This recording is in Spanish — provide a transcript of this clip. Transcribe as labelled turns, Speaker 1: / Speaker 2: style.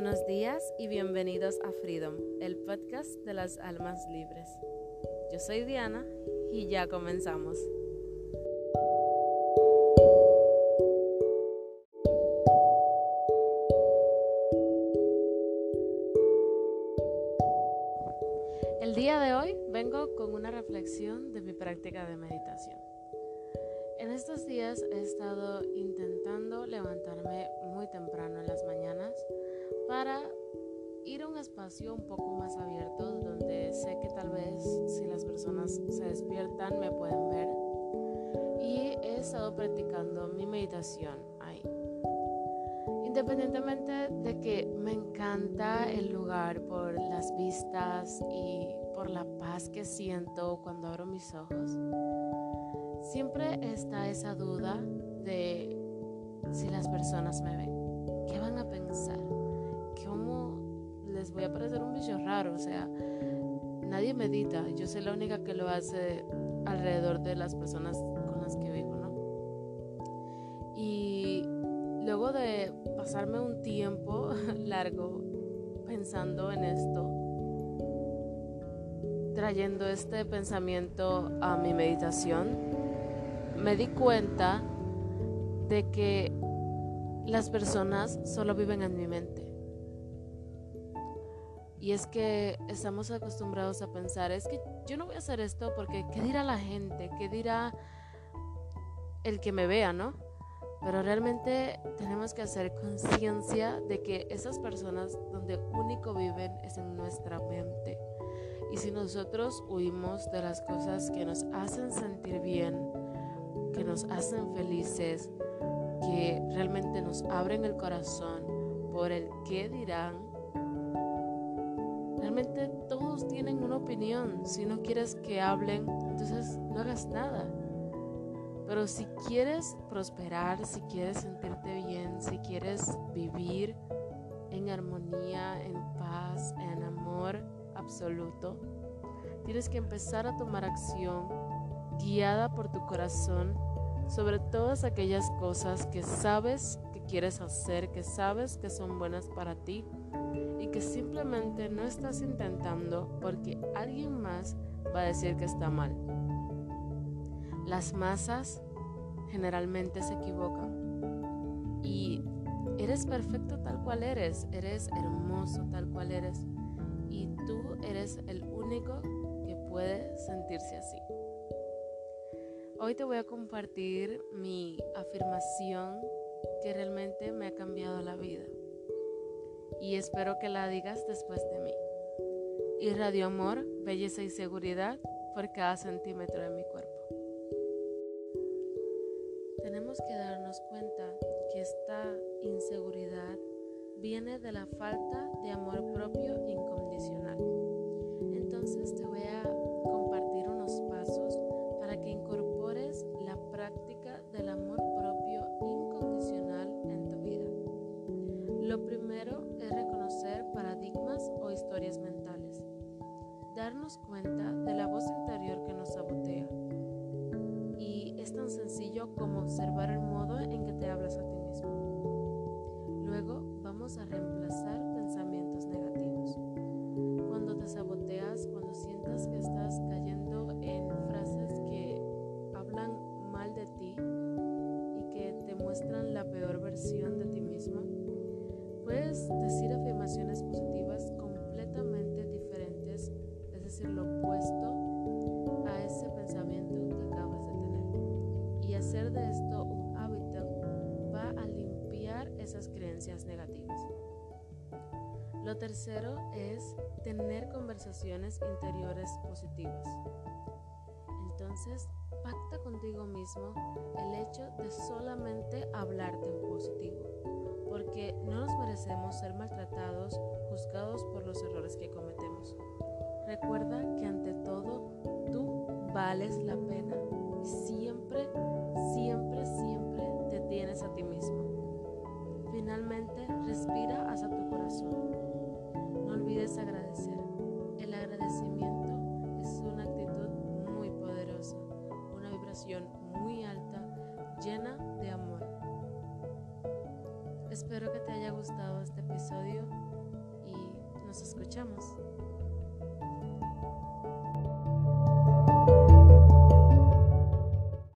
Speaker 1: Buenos días y bienvenidos a Freedom, el podcast de las almas libres. Yo soy Diana y ya comenzamos. El día de hoy vengo con una reflexión de mi práctica de meditación. En estos días he estado intentando levantarme muy temprano en las mañanas para ir a un espacio un poco más abierto donde sé que tal vez si las personas se despiertan me pueden ver y he estado practicando mi meditación ahí. Independientemente de que me encanta el lugar por las vistas y por la paz que siento cuando abro mis ojos, siempre está esa duda de si las personas me ven. ¿Qué van a pensar? ¿Cómo les voy a parecer un bicho raro? O sea, nadie medita. Yo soy la única que lo hace alrededor de las personas con las que vivo, ¿no? Y luego de pasarme un tiempo largo pensando en esto, trayendo este pensamiento a mi meditación, me di cuenta de que las personas solo viven en mi mente. Y es que estamos acostumbrados a pensar, es que yo no voy a hacer esto porque ¿qué dirá la gente? ¿Qué dirá el que me vea, no? Pero realmente tenemos que hacer conciencia de que esas personas donde único viven es en nuestra mente. Y si nosotros huimos de las cosas que nos hacen sentir bien, que nos hacen felices, que realmente nos abren el corazón por el qué dirán. Todos tienen una opinión. Si no quieres que hablen, entonces no hagas nada. Pero si quieres prosperar, si quieres sentirte bien, si quieres vivir en armonía, en paz, en amor absoluto, tienes que empezar a tomar acción guiada por tu corazón sobre todas aquellas cosas que sabes que quieres hacer, que sabes que son buenas para ti que simplemente no estás intentando porque alguien más va a decir que está mal. Las masas generalmente se equivocan y eres perfecto tal cual eres, eres hermoso tal cual eres y tú eres el único que puede sentirse así. Hoy te voy a compartir mi afirmación que realmente me ha cambiado la vida. Y espero que la digas después de mí. Irradio amor, belleza y seguridad por cada centímetro de mi cuerpo. Tenemos que darnos cuenta que esta inseguridad viene de la falta de amor propio incondicional. Entonces te voy a esas creencias negativas. Lo tercero es tener conversaciones interiores positivas. Entonces, pacta contigo mismo el hecho de solamente hablarte en positivo, porque no nos merecemos ser maltratados, juzgados por los errores que cometemos. Recuerda que ante todo, tú vales la pena y siempre, siempre, siempre muy alta, llena de amor. Espero que te haya gustado este episodio y nos escuchamos.